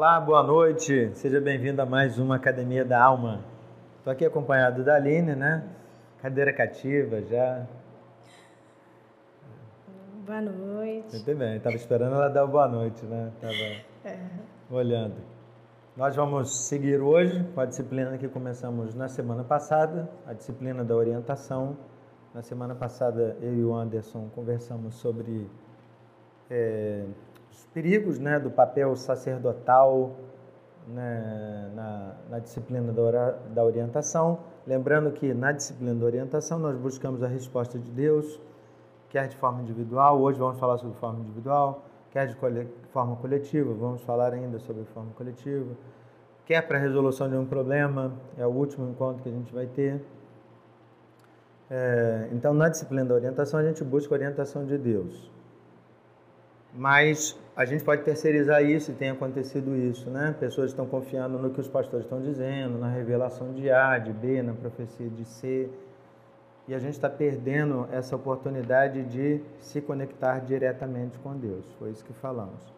Olá, boa noite. Seja bem-vindo a mais uma Academia da Alma. Estou aqui acompanhado da Aline, né? Cadeira cativa já. Boa noite. Muito bem, estava esperando ela dar boa noite, né? Estava É. olhando. Nós vamos seguir hoje com a disciplina que começamos na semana passada, a disciplina da orientação. Na semana passada, eu e o Anderson conversamos sobre é, os perigos né, do papel sacerdotal né, na, na disciplina da, da orientação. Lembrando que na disciplina da orientação nós buscamos a resposta de Deus, quer de forma individual, hoje vamos falar sobre forma individual, quer de forma coletiva, vamos falar ainda sobre forma coletiva, quer para a resolução de um problema, é o último encontro que a gente vai ter. É, então, na disciplina da orientação, a gente busca a orientação de Deus. Mas a gente pode terceirizar isso e tem acontecido isso, né? Pessoas estão confiando no que os pastores estão dizendo, na revelação de A, de B, na profecia de C. E a gente está perdendo essa oportunidade de se conectar diretamente com Deus. Foi isso que falamos.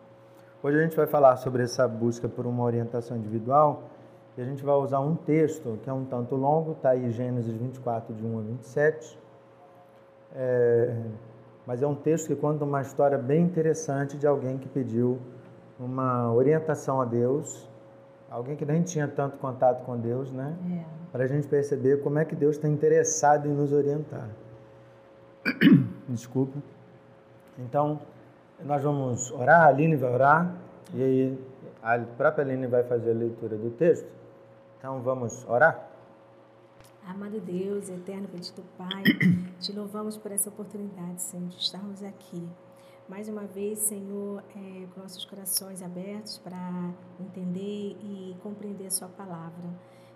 Hoje a gente vai falar sobre essa busca por uma orientação individual e a gente vai usar um texto que é um tanto longo, está aí Gênesis 24, de 1 a 27. É, mas é um texto que conta uma história bem interessante de alguém que pediu uma orientação a Deus, alguém que nem tinha tanto contato com Deus, né? É. Para a gente perceber como é que Deus está interessado em nos orientar. Desculpa. Então, nós vamos orar, a Aline vai orar, e aí a própria Aline vai fazer a leitura do texto. Então, vamos orar? Amado Deus, eterno bendito Pai, te louvamos por essa oportunidade, Senhor, de estarmos aqui. Mais uma vez, Senhor, é, com nossos corações abertos para entender e compreender a Sua palavra,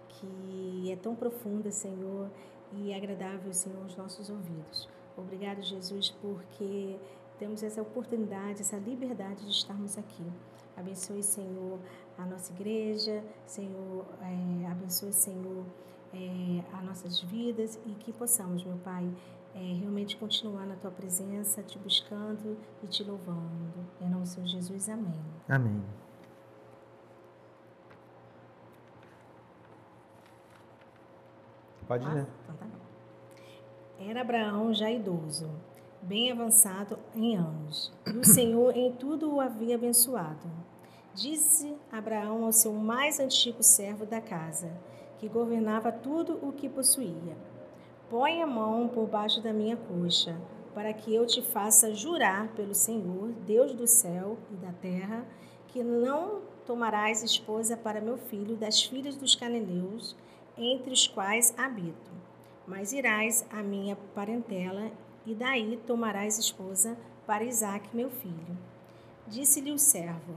que é tão profunda, Senhor, e agradável, Senhor, aos nossos ouvidos. Obrigado, Jesus, porque temos essa oportunidade, essa liberdade de estarmos aqui. Abençoe, Senhor, a nossa igreja, Senhor, é, abençoe, Senhor, é, as nossas vidas e que possamos, meu Pai, é, realmente continuar na Tua presença, te buscando e te louvando. Em nome do Senhor Jesus, amém. Amém. Pode Ah, ler. então tá bom. Era Abraão já idoso, bem avançado em anos, e o Senhor em tudo o havia abençoado. Disse Abraão ao seu mais antigo servo da casa, que governava tudo o que possuía: Põe a mão por baixo da minha coxa, para que eu te faça jurar pelo Senhor, Deus do céu e da terra, que não tomarás esposa para meu filho das filhas dos cananeus, entre os quais habito. Mas irás à minha parentela, e daí tomarás esposa para Isaque, meu filho. Disse-lhe o servo: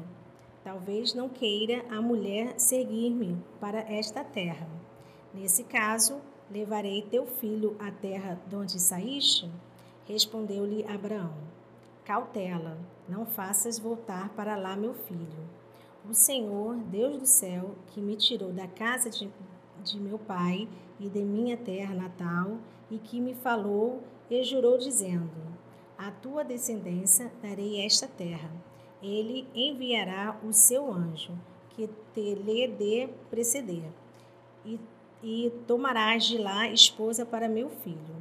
Talvez não queira a mulher seguir-me para esta terra. Nesse caso, levarei teu filho à terra de onde saíste? Respondeu-lhe Abraão: Cautela, não faças voltar para lá meu filho. O Senhor, Deus do céu, que me tirou da casa de, de meu pai e de minha terra natal, e que me falou e jurou, dizendo: A tua descendência darei esta terra. Ele enviará o seu anjo, que te lhe dê preceder, e, e tomarás de lá esposa para meu filho.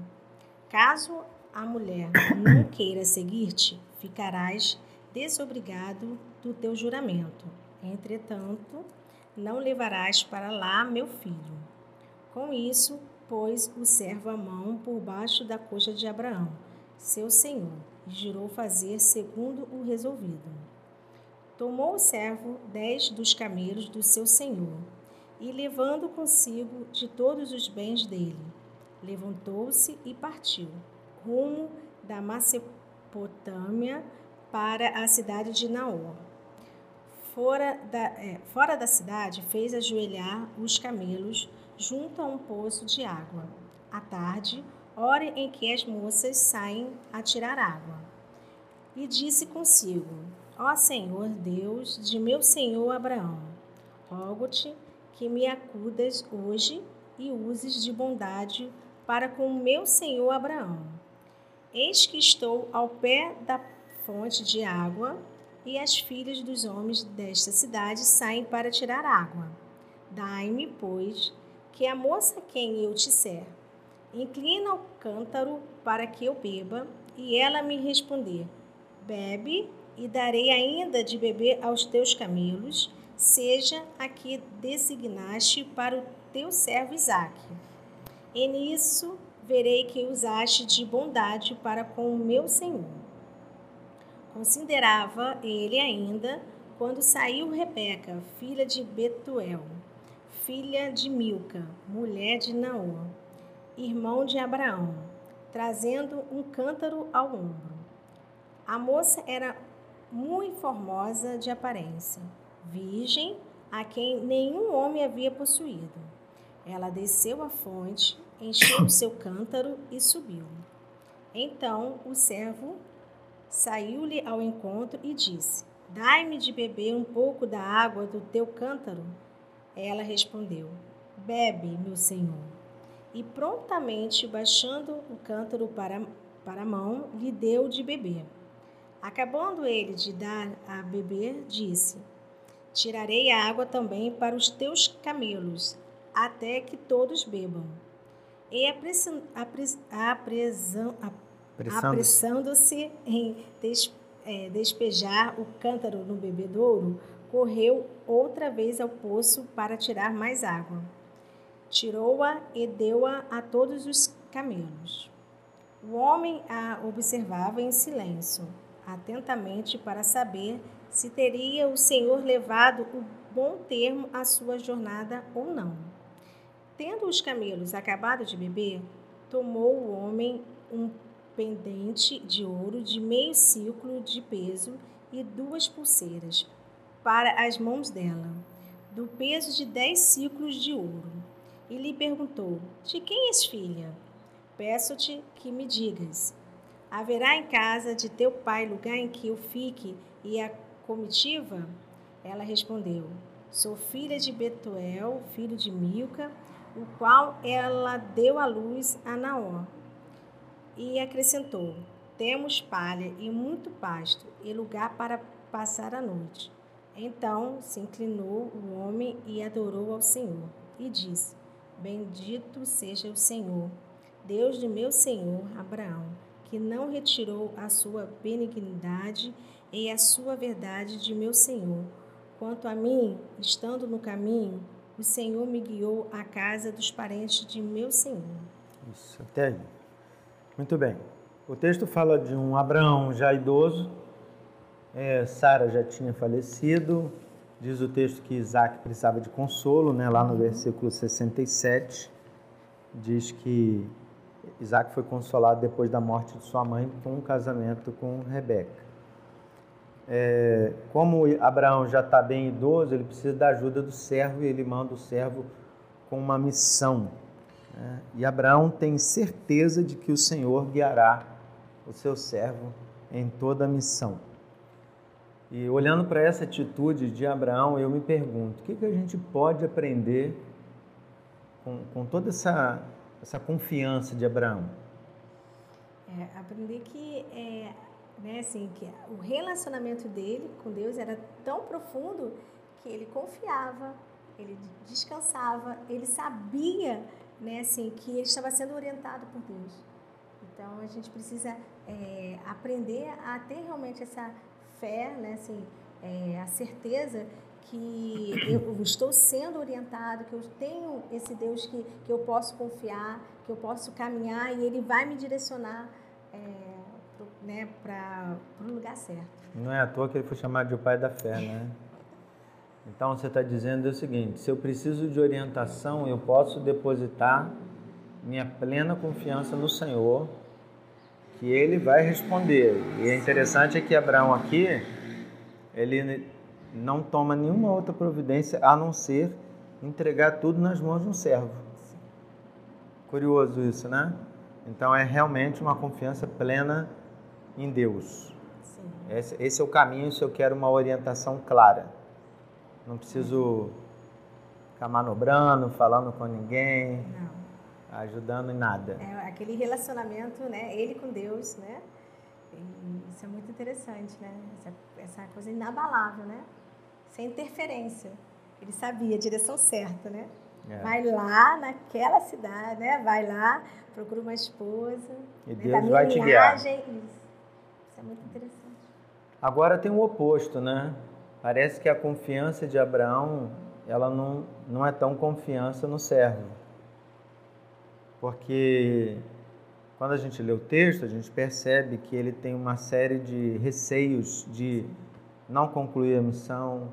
Caso a mulher não queira seguir-te, ficarás desobrigado do teu juramento. Entretanto, não levarás para lá meu filho. Com isso, pôs o servo a mão por baixo da coxa de Abraão, seu senhor, jurou fazer segundo o resolvido. Tomou o servo dez dos camelos do seu senhor, e levando consigo de todos os bens dele, levantou-se e partiu, rumo da Macepotâmia para a cidade de Naor. Fora da, é, fora da cidade, fez ajoelhar os camelos junto a um poço de água. À tarde, hora em que as moças saem a tirar água. E disse consigo: Ó Senhor Deus de meu senhor Abraão, rogo-te que me acudas hoje e uses de bondade para com meu senhor Abraão. Eis que estou ao pé da fonte de água e as filhas dos homens desta cidade saem para tirar água. Dai-me, pois, que a moça quem eu te ser, inclina o cântaro para que eu beba, e ela me responder: Bebe, e darei ainda de beber aos teus camelos, seja a que designaste para o teu servo Isaque. E nisso verei que usaste de bondade para com o meu senhor. Considerava ele ainda quando saiu Rebeca, filha de Betuel, filha de Milca, mulher de Naor, irmão de Abraão, trazendo um cântaro ao ombro. A moça era muito formosa de aparência, virgem, a quem nenhum homem havia possuído. Ela desceu à fonte, encheu o seu cântaro e subiu. Então o servo saiu-lhe ao encontro e disse: Dai-me de beber um pouco da água do teu cântaro. Ela respondeu: Bebe, meu senhor. E prontamente, baixando o cântaro para, para a mão, lhe deu de beber. Acabando ele de dar a beber, disse: Tirarei a água também para os teus camelos, até que todos bebam. E apressando-se em des, é, despejar o cântaro no bebedouro, correu outra vez ao poço para tirar mais água. Tirou-a e deu-a a todos os camelos. O homem a observava em silêncio, atentamente para saber se teria o Senhor levado o bom termo à sua jornada ou não. Tendo os camelos acabado de beber, tomou o homem um pendente de ouro de meio ciclo de peso e duas pulseiras para as mãos dela, do peso de dez ciclos de ouro, e lhe perguntou: De quem és filha? Peço-te que me digas. Haverá em casa de teu pai lugar em que eu fique e a comitiva? Ela respondeu: Sou filha de Betuel, filho de Milca, o qual ela deu à luz a Naó. E acrescentou: Temos palha e muito pasto e lugar para passar a noite. Então se inclinou o homem e adorou ao Senhor e disse: Bendito seja o Senhor, Deus de meu senhor Abraão que não retirou a sua benignidade e a sua verdade de meu Senhor. Quanto a mim, estando no caminho, o Senhor me guiou à casa dos parentes de meu Senhor. Isso, até aí. Muito bem. O texto fala de um Abraão já idoso, é, Sara já tinha falecido, diz o texto que Isaac precisava de consolo, né? lá no versículo 67, diz que Isaac foi consolado depois da morte de sua mãe com um casamento com Rebeca. É, como Abraão já está bem idoso, ele precisa da ajuda do servo e ele manda o servo com uma missão. Né? E Abraão tem certeza de que o Senhor guiará o seu servo em toda a missão. E olhando para essa atitude de Abraão, eu me pergunto: o que, que a gente pode aprender com, com toda essa essa confiança de Abraão? É, aprender que, é, né, assim, que o relacionamento dele com Deus era tão profundo que ele confiava, ele descansava, ele sabia né, assim, que ele estava sendo orientado por Deus. Então a gente precisa é, aprender a ter realmente essa fé, né, assim, é, a certeza que eu estou sendo orientado, que eu tenho esse Deus que, que eu posso confiar, que eu posso caminhar e Ele vai me direcionar é, né, para o lugar certo. Não é à toa que ele foi chamado de o pai da fé, né? Então você está dizendo o seguinte: se eu preciso de orientação, eu posso depositar minha plena confiança no Senhor, que Ele vai responder. E é interessante é que Abraão aqui, ele não toma nenhuma outra providência a não ser entregar tudo nas mãos de um servo. Curioso isso, né? Então é realmente uma confiança plena em Deus. Esse, esse, é o caminho se eu quero uma orientação clara. Não preciso ficar manobrando, falando com ninguém, Não. Ajudando em nada. É aquele relacionamento, né? Ele com Deus, né? E isso é muito interessante, né? Essa, essa coisa inabalável, né? Sem interferência. Ele sabia a direção certa, né? É. Vai lá naquela cidade, né? Vai lá, procura uma esposa. E né? Deus vai te guiar. Isso. isso é muito interessante. Agora tem o oposto, né? Parece que a confiança de Abraão, ela não, não é tão confiança no servo. Porque quando a gente lê o texto, a gente percebe que ele tem uma série de receios de não concluir a missão,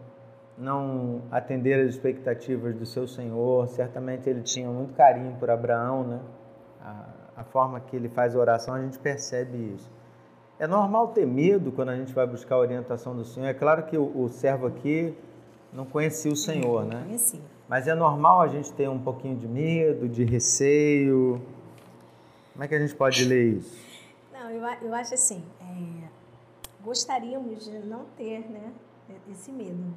não atender às expectativas do seu Senhor. Certamente ele tinha muito carinho por Abraão, né? A, a forma que ele faz a oração, a gente percebe isso. É normal ter medo quando a gente vai buscar a orientação do Senhor. É claro que o, o servo aqui não conhecia o Senhor, né? Conhecia. Mas é normal a gente ter um pouquinho de medo, de receio. Como é que a gente pode ler isso? Não, eu, eu acho assim, é, gostaríamos de não ter né, esse medo.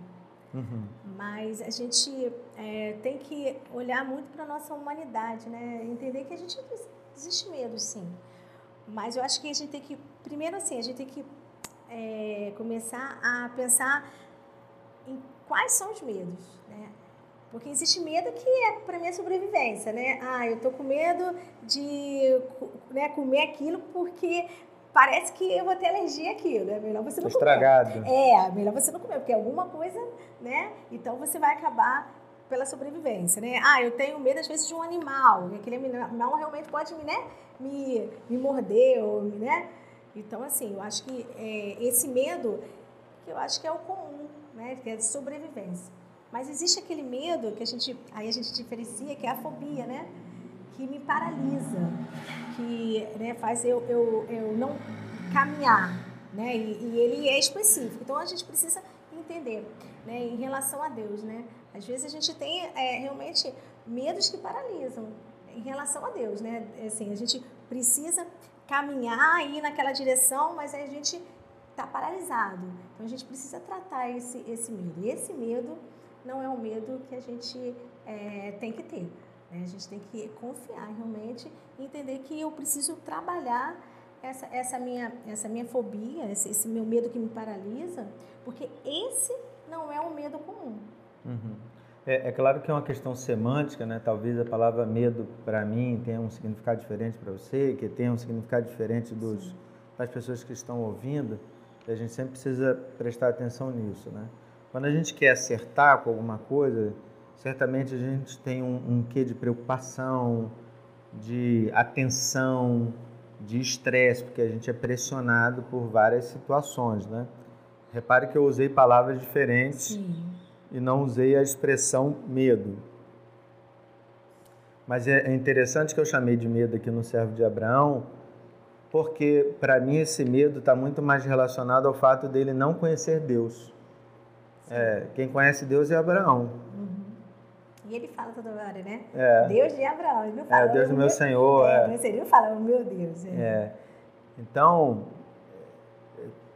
Uhum. Mas a gente é, tem que olhar muito para a nossa humanidade, né? Entender que a gente existe medo, sim. Mas eu acho que a gente tem que, primeiro assim, a gente tem que é, começar a pensar em quais são os medos, né? Porque existe medo que é para minha sobrevivência, né? Ah, eu tô com medo de né, comer aquilo porque parece que eu vou ter alergia àquilo. É melhor você não Estragado. comer. É, melhor você não comer, porque é alguma coisa, né? Então você vai acabar pela sobrevivência, né? Ah, eu tenho medo às vezes de um animal, e aquele animal realmente pode me, né, me, me morder, ou, né? Então, assim, eu acho que é, esse medo, que eu acho que é o comum, né? Que é de sobrevivência. Mas existe aquele medo que a gente, aí a gente diferencia, que é a fobia, né? Que me paralisa, que né, faz eu, eu, eu não caminhar, né? E, e ele é específico. Então a gente precisa entender, né? Em relação a Deus, né? Às vezes a gente tem é, realmente medos que paralisam em relação a Deus, né? Assim, a gente precisa caminhar e ir naquela direção, mas a gente está paralisado. Então a gente precisa tratar esse, esse medo. E esse medo não é um medo que a gente é, tem que ter. Né? A gente tem que confiar realmente e entender que eu preciso trabalhar essa, essa, minha, essa minha fobia, esse, esse meu medo que me paralisa, porque esse não é um medo comum. Uhum. É, é, claro que é uma questão semântica, né? Talvez a palavra medo para mim tenha um significado diferente para você, que tenha um significado diferente dos, das pessoas que estão ouvindo. A gente sempre precisa prestar atenção nisso, né? Quando a gente quer acertar com alguma coisa, certamente a gente tem um, um quê de preocupação, de atenção, de estresse, porque a gente é pressionado por várias situações, né? Repare que eu usei palavras diferentes Sim. e não usei a expressão medo. Mas é, é interessante que eu chamei de medo aqui no servo de Abraão, porque para mim esse medo está muito mais relacionado ao fato dele não conhecer Deus. É, quem conhece Deus é Abraão. Uhum. E ele fala toda hora, né? É. Deus de Abraão. Ele não fala, é, Deus do meu, Senhor. É, é. Ele não fala, o meu Deus. É. é. Então,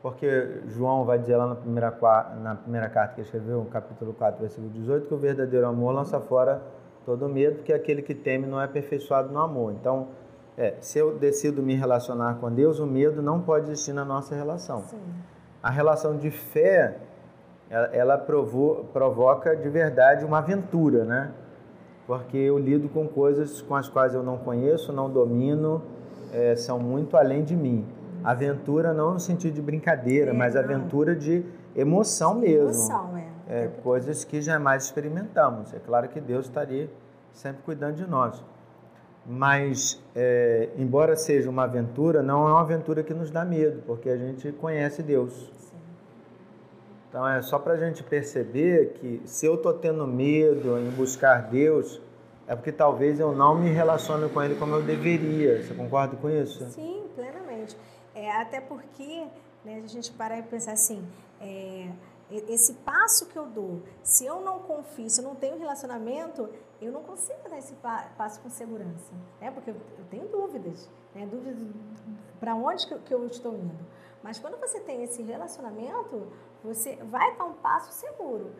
porque João vai dizer lá na primeira, na primeira carta que ele escreveu, capítulo 4, versículo 18, que o verdadeiro amor lança fora todo medo, porque aquele que teme não é aperfeiçoado no amor. Então, é, se eu decido me relacionar com Deus, o medo não pode existir na nossa relação. Sim. A relação de fé, ela, ela provo, provoca de verdade uma aventura, né? Porque eu lido com coisas com as quais eu não conheço, não domino, é, são muito além de mim. Aventura não no sentido de brincadeira, é, mas aventura de emoção mesmo. Emoção, é. é. Coisas que jamais experimentamos. É claro que Deus estaria sempre cuidando de nós. Mas, é, embora seja uma aventura, não é uma aventura que nos dá medo, porque a gente conhece Deus. Então, é só para a gente perceber que se eu estou tendo medo em buscar Deus, é porque talvez eu não me relacione com Ele como eu deveria. Você concorda com isso? Sim, plenamente. É, até porque né, a gente para e pensar assim, é, esse passo que eu dou, se eu não confio, se eu não tenho relacionamento, eu não consigo dar esse passo com segurança, né? Porque eu tenho dúvidas, né? Dúvidas para onde que eu estou indo. Mas quando você tem esse relacionamento, você vai dar um passo seguro.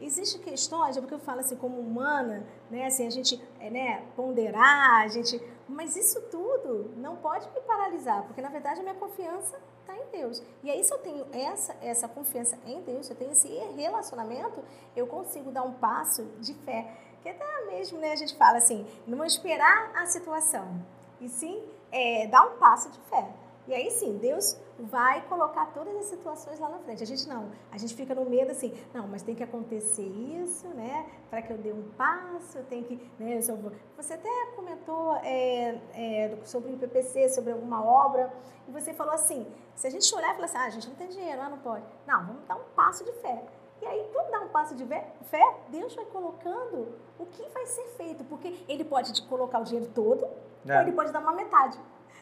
Existem questões, é porque eu falo assim, como humana, né, assim, a gente é, né, ponderar, a gente. Mas isso tudo não pode me paralisar, porque na verdade a minha confiança está em Deus. E aí, se eu tenho essa, essa confiança em Deus, eu tenho esse relacionamento, eu consigo dar um passo de fé. Que até mesmo, né, a gente fala assim, não esperar a situação, e sim é, dar um passo de fé. E aí sim, Deus vai colocar todas as situações lá na frente. A gente não, a gente fica no medo assim, não, mas tem que acontecer isso, né? Para que eu dê um passo, eu tenho que, né? Eu. Você até comentou é, é, sobre o PPC, sobre alguma obra, e você falou assim, se a gente olhar e falar assim, ah, a gente não tem dinheiro, ah, não pode. Não, vamos dar um passo de fé. E aí, quando dá um passo de fé, Deus vai colocando o que vai ser feito, porque Ele pode te colocar o dinheiro todo, é. ou Ele pode dar uma metade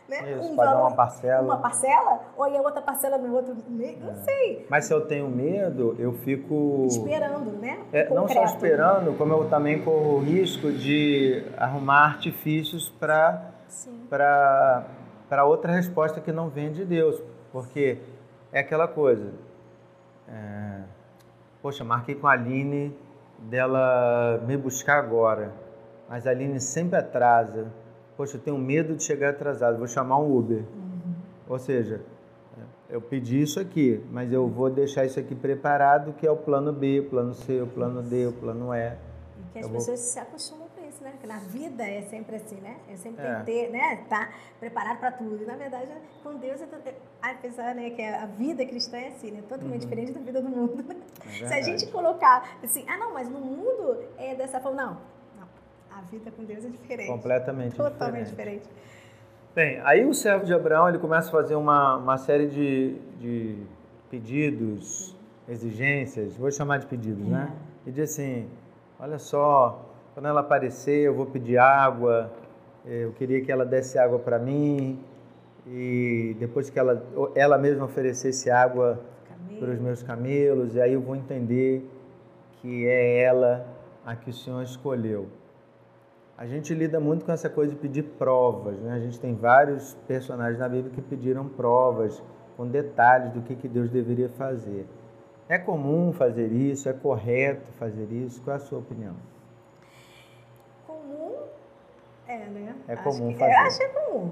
né? Isso, um valor, uma parcela. Uma parcela, ou a outra parcela no outro mês, não é. sei. Mas se eu tenho medo, eu fico... Esperando, né? É, não só esperando, como eu também corro o risco de arrumar artifícios para para outra resposta que não vem de Deus. Porque é aquela coisa... É, poxa, marquei com a Aline dela me buscar agora, mas a Aline sempre atrasa poxa, eu tenho medo de chegar atrasado, vou chamar um Uber. Uhum. Ou seja, eu pedi isso aqui, mas eu vou deixar isso aqui preparado, que é o plano B, o plano C, o plano D, o plano E. E que as eu pessoas vou... se acostumam com isso, né? Porque na vida é sempre assim, né? Eu sempre é. que ter, né? Tá preparado para tudo. E na verdade, com Deus, é tudo... apesar né, que a vida cristã é assim, né? Totalmente uhum. diferente da vida do mundo. É se a gente colocar assim, ah, não, mas no mundo é dessa forma. Não, a vida com Deus é diferente. Completamente Totalmente diferente. diferente. Bem, aí o servo de Abraão ele começa a fazer uma, uma série de, de pedidos, exigências, vou chamar de pedidos, né? é. né? E diz assim, olha só, quando ela aparecer eu vou pedir água, eu queria que ela desse água para mim, e depois que ela, ela mesma oferecesse água para os meus camelos, e aí eu vou entender que é ela a que o Senhor escolheu. A gente lida muito com essa coisa de pedir provas, né? A gente tem vários personagens na Bíblia que pediram provas com detalhes do que, que Deus deveria fazer. É comum fazer isso? É correto fazer isso? Qual é a sua opinião? Comum é, né? É comum que, fazer. Eu acho que é comum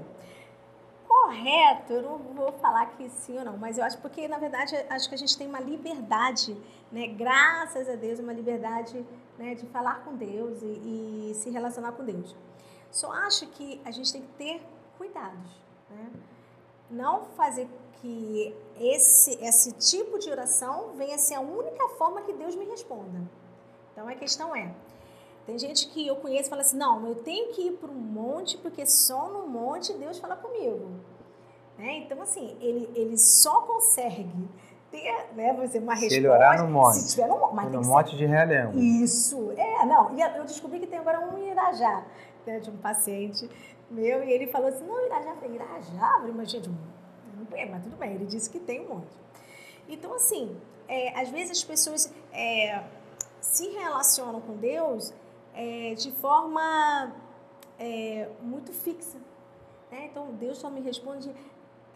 correto, eu não vou falar que sim ou não, mas eu acho porque, na verdade, acho que a gente tem uma liberdade, né? Graças a Deus, uma liberdade né, de falar com Deus e, e se relacionar com Deus. Só acho que a gente tem que ter cuidados, né? Não fazer que esse, esse tipo de oração venha ser a única forma que Deus me responda. Então, a questão é, tem gente que eu conheço e fala assim, não, eu tenho que ir para um monte, porque só no monte Deus fala comigo. Né? Então, assim, ele, ele só consegue ter né, você, uma resposta. Se ele orar no monte. Se tiver no, mas no monte ser... de Realengo. Isso. É, não. E eu descobri que tem agora um Irajá, né, de um paciente meu, e ele falou assim, não, Irajá. Falei, Irajá? Mas gente, não é, mas tudo bem. Ele disse que tem um monte. Então, assim, é, às vezes as pessoas é, se relacionam com Deus é, de forma é, muito fixa. Né? Então, Deus só me responde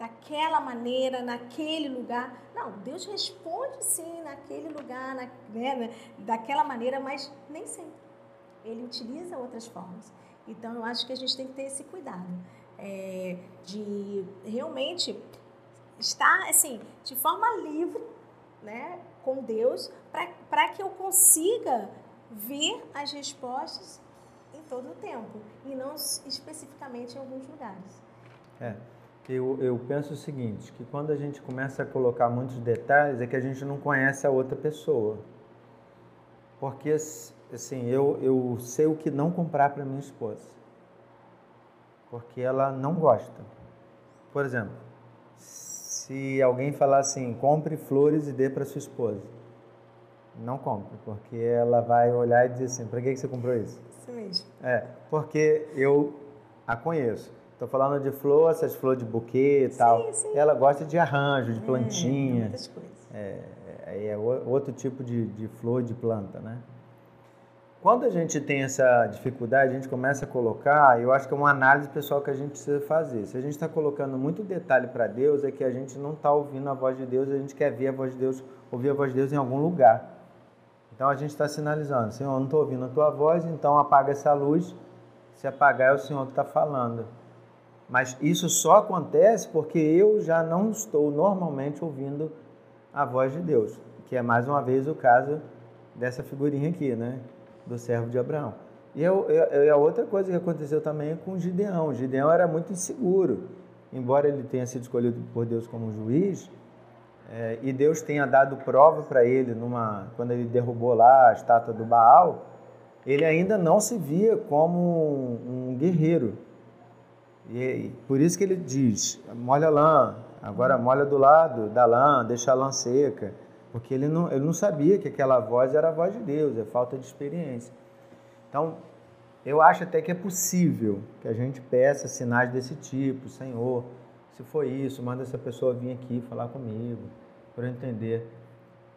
daquela maneira, naquele lugar. Não, Deus responde sim naquele lugar, na, né, daquela maneira, mas nem sempre. Ele utiliza outras formas. Então, eu acho que a gente tem que ter esse cuidado é, de realmente estar, assim, de forma livre, né, com Deus, para que eu consiga ver as respostas em todo o tempo e não especificamente em alguns lugares. É. Eu, eu penso o seguinte, que quando a gente começa a colocar muitos detalhes é que a gente não conhece a outra pessoa. Porque, assim, eu, eu sei o que não comprar para minha esposa. Porque ela não gosta. Por exemplo, se alguém falar assim, compre flores e dê para sua esposa. Não compre, porque ela vai olhar e dizer assim, para que você comprou isso? Isso mesmo. É, porque eu a conheço. Estou falando de flor, essas flores de buquê e tal. Sim. Ela gosta de arranjo, de é, plantinha. muitas coisas. É, é, é outro tipo de, de flor, de planta, né? Quando a gente tem essa dificuldade, a gente começa a colocar, eu acho que é uma análise pessoal que a gente precisa fazer. Se a gente está colocando muito detalhe para Deus, é que a gente não está ouvindo a voz de Deus, a gente quer ver a voz de Deus, ouvir a voz de Deus em algum lugar. Então a gente está sinalizando, Senhor, eu não estou ouvindo a tua voz, então apaga essa luz. Se apagar, é o Senhor que está falando. Mas isso só acontece porque eu já não estou normalmente ouvindo a voz de Deus, que é mais uma vez o caso dessa figurinha aqui, né? Do servo de Abraão. E a outra coisa que aconteceu também com Gideão. Gideão era muito inseguro. Embora ele tenha sido escolhido por Deus como juiz, é, e Deus tenha dado prova para ele numa, quando ele derrubou lá a estátua do Baal, ele ainda não se via como um, um guerreiro. E por isso que ele diz: molha a lã, agora molha do lado da lã, deixa a lã seca. Porque ele não, ele não sabia que aquela voz era a voz de Deus, é falta de experiência. Então, eu acho até que é possível que a gente peça sinais desse tipo, Senhor, se foi isso, manda essa pessoa vir aqui falar comigo, para eu entender.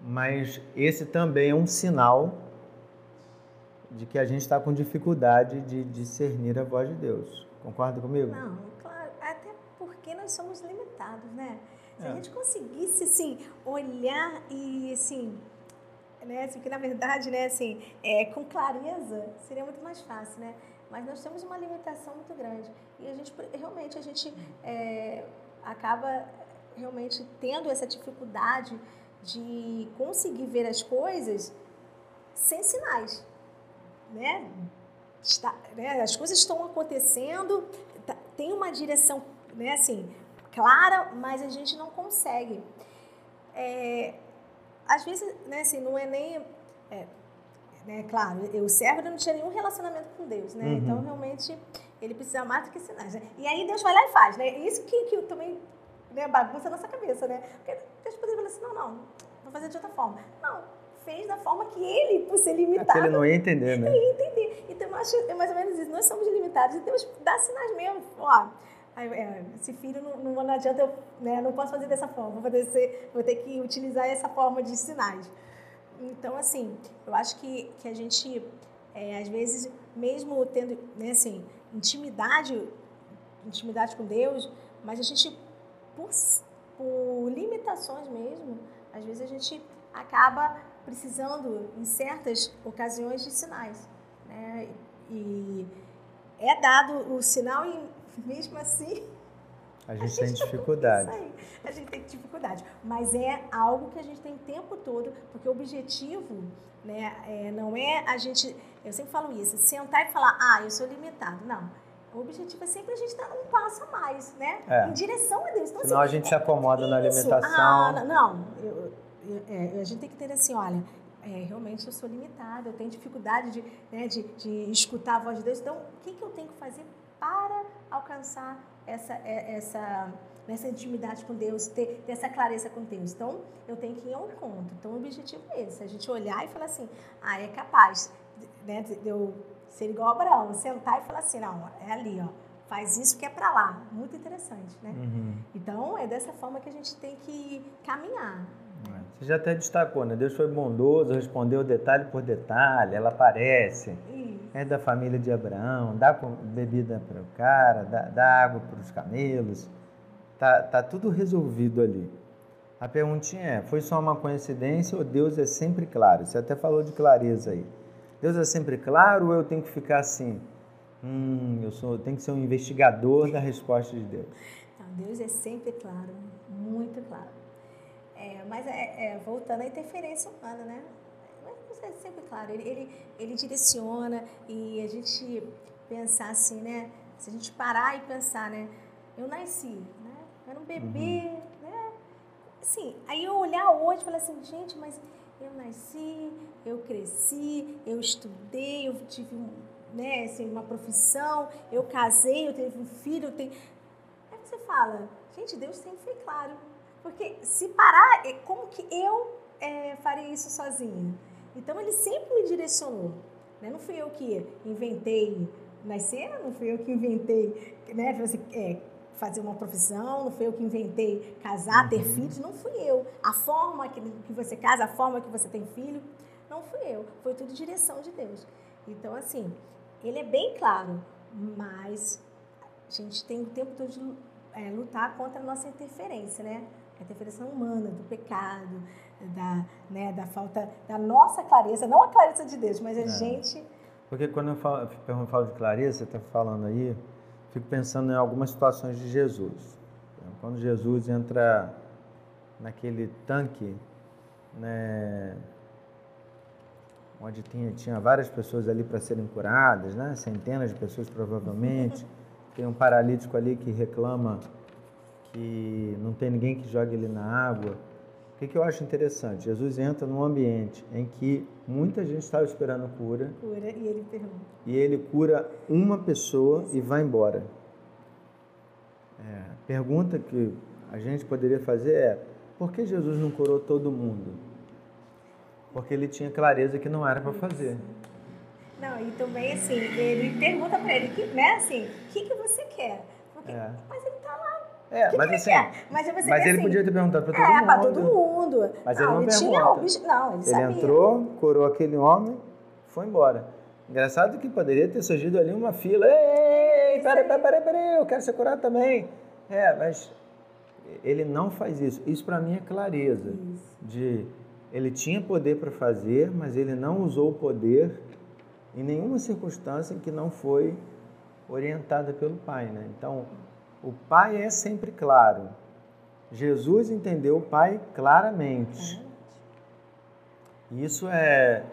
Mas esse também é um sinal de que a gente está com dificuldade de discernir a voz de Deus. Concorda comigo? Não, claro. Até porque nós somos limitados, né? Se é. a gente conseguisse, assim, olhar e, assim, né, assim, que na verdade, né, assim, é, com clareza, seria muito mais fácil, né? Mas nós temos uma limitação muito grande. E a gente, realmente, a gente é, acaba realmente tendo essa dificuldade de conseguir ver as coisas sem sinais, né? Está, né? As coisas estão acontecendo, tá, tem uma direção, né? Assim, clara, mas a gente não consegue. É, às vezes, né? Assim, não é nem é, né, claro, o servo não tinha nenhum relacionamento com Deus, né? Uhum. Então, realmente, ele precisa mais do que sinais. Né? E aí Deus vai lá e faz, né? Isso que, que também né, bagunça a nossa cabeça, né? Porque Deus poderia falar assim, não, não, vou fazer de outra forma. Não, fez da forma que ele, por ser limitado... É ele não ia entender, né? Ele ia entender. Então, eu acho, é mais ou menos isso. Nós somos limitados e Deus dá sinais mesmo. Ó, é, esse filho não, não, não adianta eu, né, não posso fazer dessa forma, vou, fazer, vou ter que utilizar essa forma de sinais. Então, assim, eu acho que, que a gente, é, às vezes, mesmo tendo, né, assim, intimidade, intimidade com Deus, mas a gente, por, por limitações mesmo, às vezes a gente acaba precisando, em certas ocasiões, de sinais. Né? E é dado o sinal e, mesmo assim, a gente, a gente tem dificuldade. Isso. A gente tem dificuldade. Mas é algo que a gente tem o tempo todo, porque o objetivo né, é, não é a gente. Eu sempre falo isso, sentar e falar, ah, eu sou limitado. Não. O objetivo é sempre a gente dar um passo a mais, né? É. Em direção a Deus. Então, Senão assim, a gente se acomoda é na limitação. Ah, não, eu, eu, é, a gente tem que ter assim, olha, é, realmente eu sou limitada, eu tenho dificuldade de, né, de, de escutar a voz de Deus. Então, o que, que eu tenho que fazer para alcançar essa, é, essa, essa intimidade com Deus, ter, ter essa clareza com Deus. Então, eu tenho que ir ao encontro. Então, o objetivo é esse, a gente olhar e falar assim, ah, é capaz né, de eu ser igual a Abraão, sentar e falar assim, não, é ali, ó, faz isso que é para lá. Muito interessante, né? Uhum. Então, é dessa forma que a gente tem que caminhar. Você já até destacou, né? Deus foi bondoso, respondeu detalhe por detalhe, ela aparece. Isso. É da família de Abraão, dá bebida para o cara, dá, dá água para os camelos. Tá, tá tudo resolvido ali. A perguntinha é: foi só uma coincidência ou Deus é sempre claro? Você até falou de clareza aí. Deus é sempre claro ou eu tenho que ficar assim? Hum, eu sou, eu tenho que ser um investigador da resposta de Deus. Não, Deus é sempre claro, muito claro. É, mas é, é, voltando à interferência humana, né? Mas é sempre claro, ele, ele, ele direciona e a gente pensar assim, né? Se a gente parar e pensar, né? Eu nasci, né? Eu era um bebê, uhum. né? Assim, aí eu olhar hoje e falar assim, gente, mas eu nasci, eu cresci, eu estudei, eu tive né, assim, uma profissão, eu casei, eu tive um filho, eu tenho... Aí você fala, gente, Deus sempre foi claro. Porque se parar, é como que eu é, faria isso sozinha? Então ele sempre me direcionou. Né? Não fui eu que inventei nascer, não fui eu que inventei né, é, fazer uma profissão, não fui eu que inventei casar, ter uhum. filhos, não fui eu. A forma que, que você casa, a forma que você tem filho, não fui eu. Foi tudo direção de Deus. Então, assim, ele é bem claro, mas a gente tem o tempo todo de é, lutar contra a nossa interferência, né? A interferência humana, do pecado, da, né, da falta da nossa clareza, não a clareza de Deus, mas a é. gente. Porque quando eu falo, eu falo de clareza, você está falando aí, fico pensando em algumas situações de Jesus. Quando Jesus entra naquele tanque, né, onde tinha, tinha várias pessoas ali para serem curadas, né, centenas de pessoas provavelmente, tem um paralítico ali que reclama que não tem ninguém que jogue ele na água. O que, que eu acho interessante? Jesus entra num ambiente em que muita gente estava esperando cura. Cura, e ele pergunta. E ele cura uma pessoa e vai embora. É, pergunta que a gente poderia fazer é: por que Jesus não curou todo mundo? Porque ele tinha clareza que não era para fazer. Não, e também assim, ele pergunta para ele, né, assim, o que, que você quer? Porque, é. Mas ele tá lá. É, que mas que assim, mas, mas ele assim, podia ter perguntado para todo é, mundo. É, para todo mundo. Mas não, ele não ele pergunta. Tinha, não, ele, ele sabia. entrou, curou aquele homem, foi embora. Engraçado que poderia ter surgido ali uma fila. Ei, peraí, peraí, peraí, peraí, eu quero ser curado também. É, mas ele não faz isso. Isso para mim é clareza. Isso. De ele tinha poder para fazer, mas ele não usou o poder em nenhuma circunstância em que não foi orientada pelo Pai, né? Então, o Pai é sempre claro. Jesus entendeu o Pai claramente. Isso é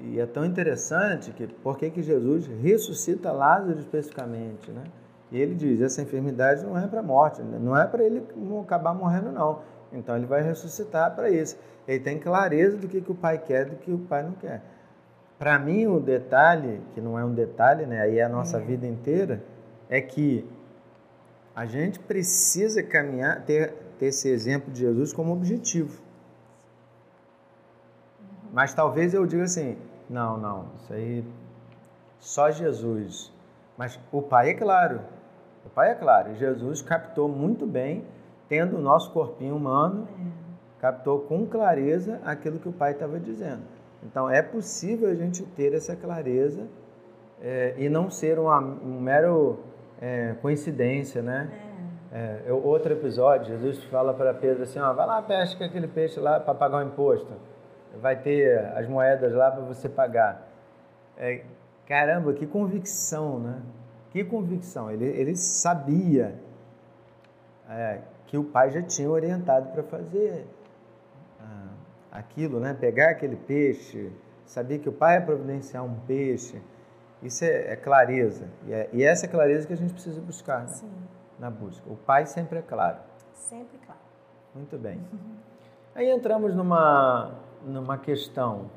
e é tão interessante que por que que Jesus ressuscita Lázaro especificamente, né? E ele diz: essa enfermidade não é para a morte, não é para ele acabar morrendo, não. Então ele vai ressuscitar para isso. Ele tem clareza do que, que o pai quer e do que o pai não quer. Para mim, o detalhe, que não é um detalhe, né? Aí é a nossa é. vida inteira, é que a gente precisa caminhar, ter, ter esse exemplo de Jesus como objetivo. Mas talvez eu diga assim: não, não, isso aí só Jesus. Mas o Pai é claro, o Pai é claro, Jesus captou muito bem, tendo o nosso corpinho humano, captou com clareza aquilo que o Pai estava dizendo. Então é possível a gente ter essa clareza é, e não ser um mero é, coincidência, né? É. é outro episódio, Jesus fala para Pedro assim: ó, vai lá pesca aquele peixe lá para pagar o imposto vai ter as moedas lá para você pagar. É, caramba, que convicção, né? Que convicção. Ele, ele sabia é, que o pai já tinha orientado para fazer ah, aquilo, né? Pegar aquele peixe, sabia que o pai ia providenciar um peixe. Isso é, é clareza. E, é, e essa é clareza que a gente precisa buscar né? na busca. O pai sempre é claro. Sempre claro. Muito bem. Aí entramos numa numa questão.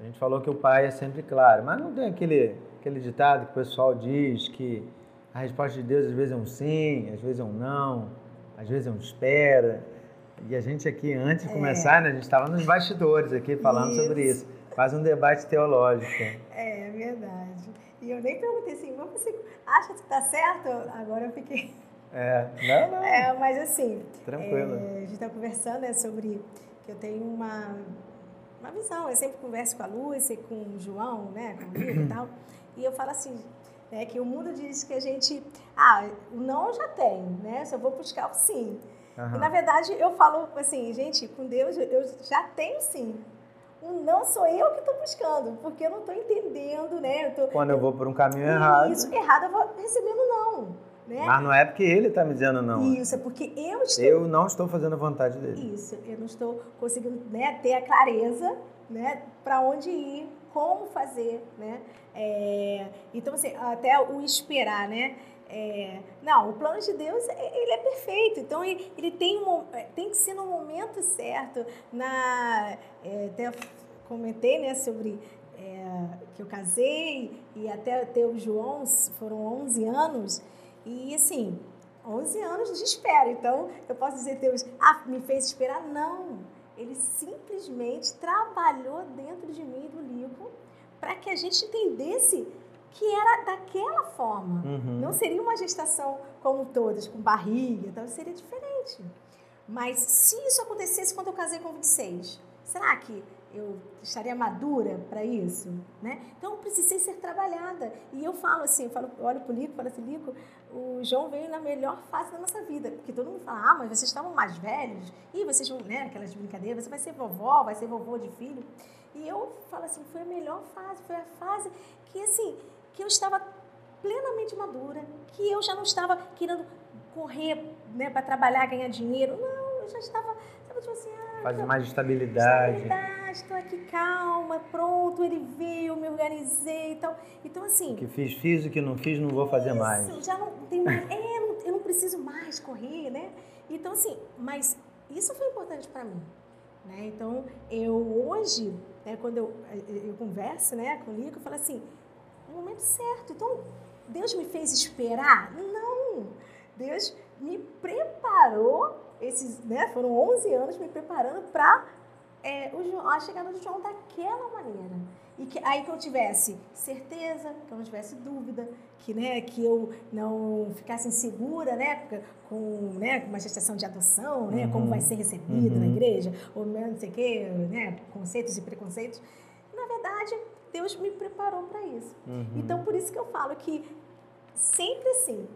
A gente falou que o pai é sempre claro, mas não tem aquele, aquele ditado que o pessoal diz que a resposta de Deus às vezes é um sim, às vezes é um não, às vezes é um espera. E a gente aqui, antes de é. começar, né, a gente estava nos bastidores aqui falando isso. sobre isso. Faz um debate teológico. E eu nem perguntei assim, você acha que está certo? Agora eu fiquei... É, não, não. É, mas assim... Tranquilo. É, a gente está conversando né, sobre que eu tenho uma, uma visão. Eu sempre converso com a Lúcia, com o João, né, com o Rico e tal, e eu falo assim, né, que o mundo diz que a gente, ah, o não já tem, né, só vou buscar o sim. Uhum. E, na verdade, eu falo assim, gente, com Deus eu já tenho sim. Não sou eu que estou buscando, porque eu não estou entendendo, né? Eu tô, Quando eu vou por um caminho errado. Isso, errado, eu vou recebendo não. Né? Mas não é porque ele está me dizendo não. Isso, é porque eu estou. Eu não estou fazendo a vontade dele. Isso, eu não estou conseguindo né, ter a clareza né, para onde ir, como fazer. Né? É, então, assim, até o esperar, né? É, não, o plano de Deus ele é perfeito, então ele, ele tem, um, é, tem que ser no momento certo. Na, é, até comentei né, sobre é, que eu casei e até ter o João foram 11 anos. E assim, 11 anos de espera. Então, eu posso dizer, Deus, ah, me fez esperar? Não. Ele simplesmente trabalhou dentro de mim, do livro, para que a gente entendesse que era daquela forma. Uhum. Não seria uma gestação como todas, com barriga, então seria diferente. Mas se isso acontecesse quando eu casei com 26, será que eu estaria madura para isso, né? Então eu precisei ser trabalhada. E eu falo assim, eu falo, olho pro Lico, falo assim, Lico, o João veio na melhor fase da nossa vida, porque todo mundo fala: "Ah, mas vocês estavam mais velhos, e vocês vão, né, aquelas brincadeiras, você vai ser vovó, vai ser vovô de filho". E eu falo assim, foi a melhor fase, foi a fase que assim, que eu estava plenamente madura, que eu já não estava querendo correr né, para trabalhar, ganhar dinheiro. Não, eu já estava, sabe, tipo assim, ah, Faz mais estabilidade. Estabilidade, estou aqui calma, pronto, ele veio, me organizei então, então assim... O que fiz, fiz, o que não fiz, não vou fazer isso, mais. já não tem mais, é, não, eu não preciso mais correr, né? Então assim, mas isso foi importante para mim. Né? Então, eu hoje, né, quando eu, eu converso né, com o Nico, eu falo assim, momento certo. Então, Deus me fez esperar? Não! Deus me preparou, esses, né, foram 11 anos me preparando para é, a chegada do João daquela maneira. E que aí que eu tivesse certeza, que eu não tivesse dúvida, que, né, que eu não ficasse insegura, né, com, né, com uma gestação de adoção, né, uhum. como vai ser recebido uhum. na igreja, ou não sei o quê, né, conceitos e preconceitos. Na verdade, Deus me preparou para isso. Uhum. Então, por isso que eu falo que sempre assim,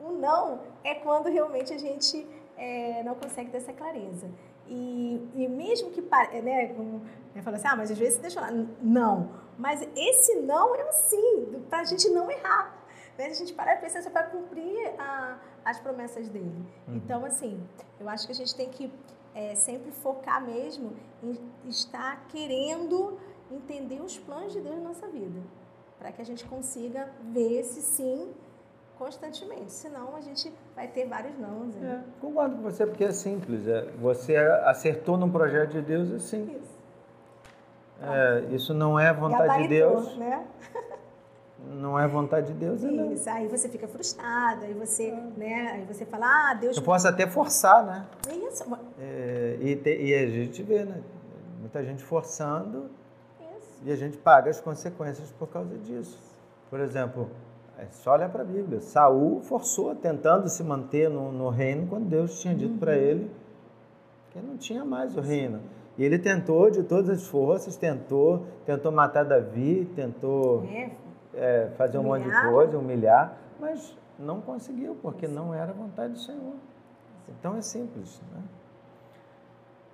o não é quando realmente a gente é, não consegue ter essa clareza. E, e mesmo que, né, como eu falo assim, ah, mas às vezes deixa lá, não. Mas esse não é um sim, para a gente não errar. Né? A gente parar e pensar para cumprir a, as promessas dele. Uhum. Então, assim, eu acho que a gente tem que é, sempre focar mesmo em estar querendo entender os planos de Deus na nossa vida. Para que a gente consiga ver esse sim constantemente. Senão a gente vai ter vários não. É, concordo com você, porque é simples. É, você acertou num projeto de Deus assim. Isso. É, isso não é vontade de Deus. Né? Não é vontade de Deus, é Isso, aí você fica frustrado, aí você, é. né, aí você fala, ah, Deus... Eu posso até forçar, né? Isso. É, e, te, e a gente vê, né? Muita gente forçando. E a gente paga as consequências por causa disso. Por exemplo, é só olhar para a Bíblia. Saul forçou, tentando se manter no, no reino, quando Deus tinha dito uhum. para ele que não tinha mais o reino. E ele tentou de todas as forças, tentou, tentou matar Davi, tentou é. É, fazer humilhar. um monte de coisa, humilhar, mas não conseguiu, porque não era vontade do Senhor. Então é simples. Né?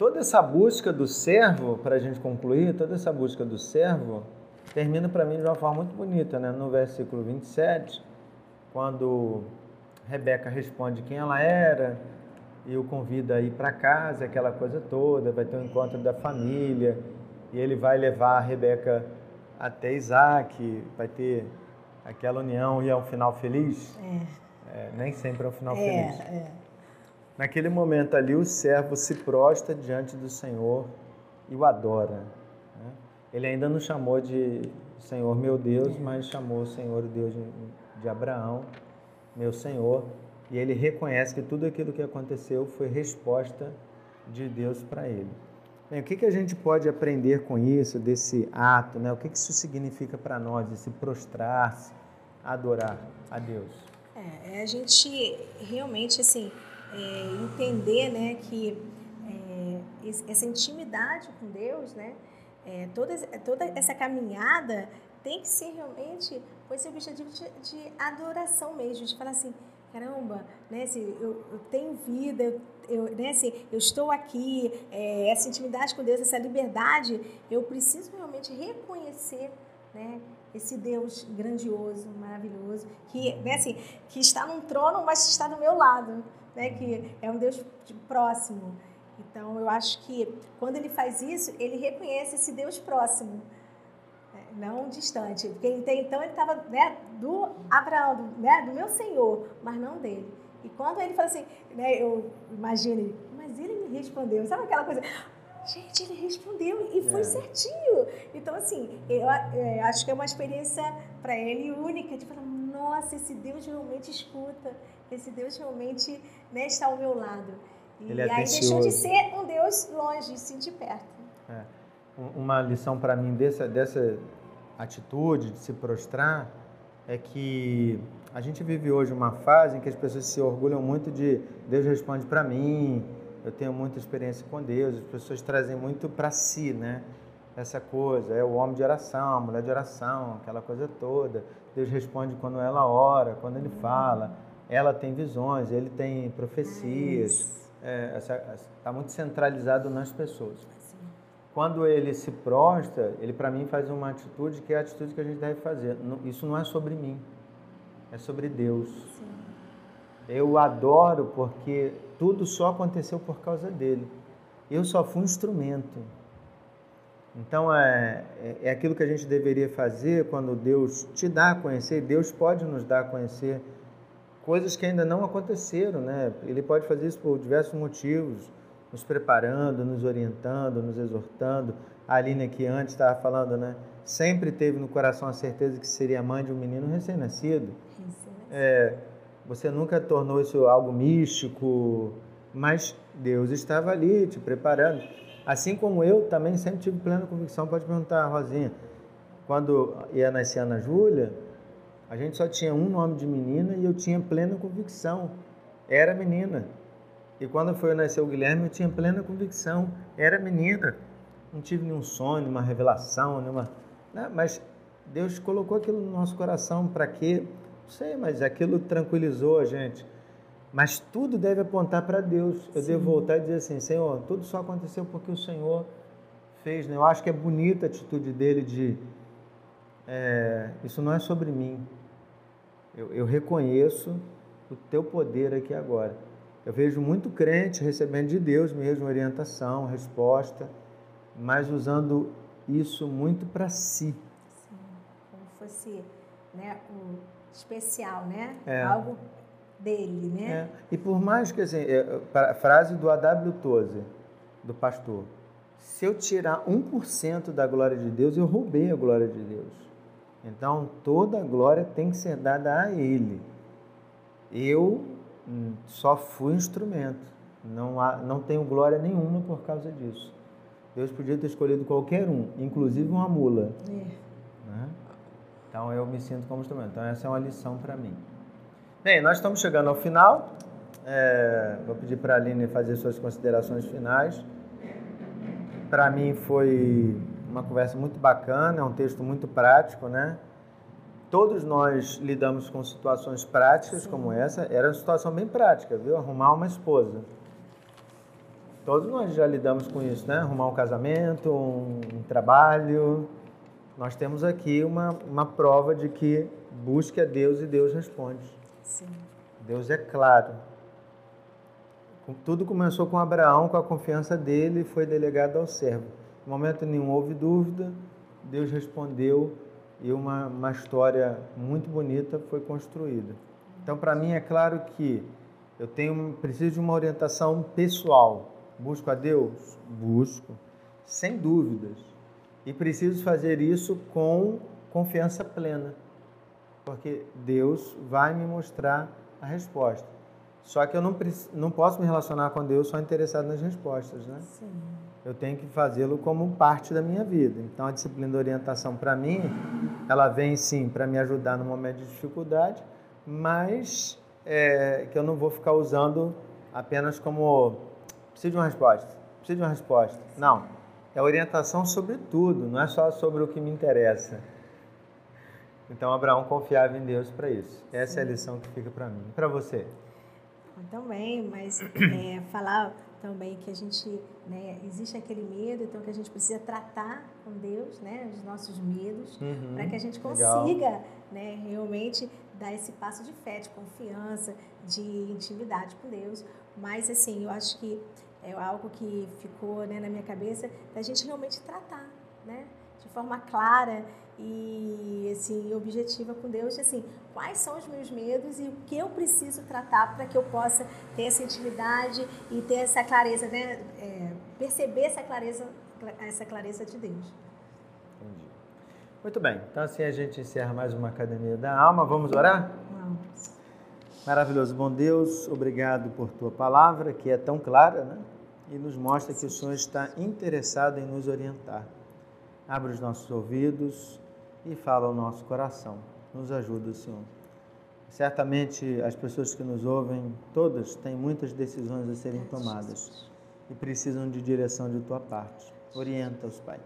Toda essa busca do servo, para a gente concluir, toda essa busca do servo termina para mim de uma forma muito bonita, né? no versículo 27, quando Rebeca responde quem ela era e o convida a ir para casa, aquela coisa toda, vai ter um encontro da família e ele vai levar a Rebeca até Isaac, vai ter aquela união e é um final feliz. É. É, nem sempre é um final é, feliz. É. Naquele momento ali, o servo se prostra diante do Senhor e o adora. Ele ainda não chamou de Senhor meu Deus, mas chamou o Senhor Deus de Abraão, meu Senhor, e ele reconhece que tudo aquilo que aconteceu foi resposta de Deus para ele. Bem, o que, que a gente pode aprender com isso, desse ato, né? O que, que isso significa para nós, esse prostrar-se, adorar a Deus? É, é a gente realmente, assim, é, entender, né, que é, essa intimidade com Deus, né, é, toda, toda essa caminhada tem que ser realmente com esse objetivo de, de adoração mesmo, de falar assim, caramba, né, assim, eu, eu tenho vida, eu, eu, né, assim, eu estou aqui, é, essa intimidade com Deus, essa liberdade, eu preciso realmente reconhecer né, esse Deus grandioso, maravilhoso, que, né, assim, que está num trono, mas está do meu lado, né, que é um Deus próximo. Então, eu acho que quando ele faz isso, ele reconhece esse Deus próximo, né? não distante. Porque então ele estava né, do Abraão, do, né, do meu Senhor, mas não dele. E quando ele fala assim, né, eu imagino, mas ele me respondeu. Sabe aquela coisa? Gente, ele respondeu e foi é. certinho. Então, assim, eu, eu, é, acho que é uma experiência para ele única de falar: nossa, esse Deus realmente escuta, esse Deus realmente né, está ao meu lado. Ele é e aí deixou de ser um Deus longe, sim de perto. É. Uma lição para mim dessa, dessa atitude de se prostrar é que a gente vive hoje uma fase em que as pessoas se orgulham muito de Deus responde para mim, eu tenho muita experiência com Deus, as pessoas trazem muito para si, né? Essa coisa, é o homem de oração, a mulher de oração, aquela coisa toda. Deus responde quando ela ora, quando ele fala. Ela tem visões, ele tem profecias é, está muito centralizado nas pessoas. Sim. Quando ele se prostra, ele para mim faz uma atitude que é a atitude que a gente deve fazer. Isso não é sobre mim. é sobre Deus. Sim. Eu adoro porque tudo só aconteceu por causa dele. Eu só fui um instrumento. Então é, é, é aquilo que a gente deveria fazer quando Deus te dá a conhecer. Deus pode nos dar a conhecer coisas que ainda não aconteceram, né? Ele pode fazer isso por diversos motivos, nos preparando, nos orientando, nos exortando. A Aline aqui antes estava falando, né? Sempre teve no coração a certeza que seria mãe de um menino recém-nascido. É, você nunca tornou isso algo místico, mas Deus estava ali te preparando. Assim como eu também sempre tive plena convicção. Pode perguntar, Rosinha, quando ia nascer a Ana Júlia, a gente só tinha um nome de menina e eu tinha plena convicção. Era menina. E quando foi nascer o Guilherme, eu tinha plena convicção. Era menina. Não tive nenhum sonho, nenhuma revelação, nenhuma. Né? Mas Deus colocou aquilo no nosso coração para quê? Não sei, mas aquilo tranquilizou a gente. Mas tudo deve apontar para Deus. Eu Sim. devo voltar e dizer assim: Senhor, tudo só aconteceu porque o Senhor fez. Né? Eu acho que é bonita a atitude dele de. É, isso não é sobre mim, eu, eu reconheço o teu poder aqui agora. Eu vejo muito crente recebendo de Deus mesmo orientação, resposta, mas usando isso muito para si. Sim, como fosse né, um especial, né? É. Algo dele, né? É. E por mais que, assim, é, a frase do A.W. Tozer, do pastor, se eu tirar 1% da glória de Deus, eu roubei a glória de Deus. Então, toda a glória tem que ser dada a Ele. Eu hum, só fui instrumento. Não, há, não tenho glória nenhuma por causa disso. Deus podia ter escolhido qualquer um, inclusive uma mula. É. Né? Então, eu me sinto como instrumento. Então, essa é uma lição para mim. Bem, nós estamos chegando ao final. É, vou pedir para a Aline fazer suas considerações finais. Para mim foi uma conversa muito bacana, é um texto muito prático, né? Todos nós lidamos com situações práticas Sim. como essa. Era uma situação bem prática, viu? Arrumar uma esposa. Todos nós já lidamos com isso, né? Arrumar um casamento, um, um trabalho. Nós temos aqui uma, uma prova de que busque a Deus e Deus responde. Sim. Deus é claro. Tudo começou com Abraão, com a confiança dele, e foi delegado ao servo. No momento nenhum houve dúvida, Deus respondeu e uma, uma história muito bonita foi construída. Então, para mim, é claro que eu tenho, preciso de uma orientação pessoal. Busco a Deus? Busco, sem dúvidas. E preciso fazer isso com confiança plena, porque Deus vai me mostrar a resposta. Só que eu não, não posso me relacionar com Deus só interessado nas respostas, né? Sim eu tenho que fazê-lo como parte da minha vida. Então, a disciplina de orientação, para mim, ela vem sim para me ajudar no momento de dificuldade, mas é, que eu não vou ficar usando apenas como preciso de uma resposta, preciso de uma resposta. Não, é orientação sobre tudo, não é só sobre o que me interessa. Então, Abraão confiava em Deus para isso. Essa sim. é a lição que fica para mim. Para você? Também, mas é, falar também que a gente, né, existe aquele medo, então que a gente precisa tratar com Deus, né, os nossos medos, uhum, para que a gente consiga, né, realmente dar esse passo de fé, de confiança, de intimidade com Deus. Mas assim, eu acho que é algo que ficou, né, na minha cabeça da gente realmente tratar, né, de forma clara e assim, objetiva com Deus, assim, quais são os meus medos e o que eu preciso tratar para que eu possa ter essa intimidade e ter essa clareza, né? É, perceber essa clareza, essa clareza de Deus. Entendi. Muito bem, então assim a gente encerra mais uma Academia da Alma. Vamos orar? Vamos. Maravilhoso, bom Deus, obrigado por tua palavra que é tão clara, né? E nos mostra que o Senhor está interessado em nos orientar. Abre os nossos ouvidos e fala ao nosso coração. Nos ajuda, Senhor. Certamente as pessoas que nos ouvem, todas têm muitas decisões a serem tomadas e precisam de direção de tua parte. Orienta-os, Pai.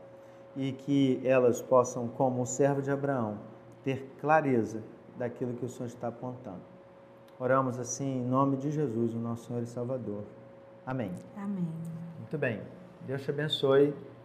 E que elas possam, como o servo de Abraão, ter clareza daquilo que o Senhor está apontando. Oramos assim em nome de Jesus, o nosso Senhor e Salvador. Amém. Amém. Muito bem. Deus te abençoe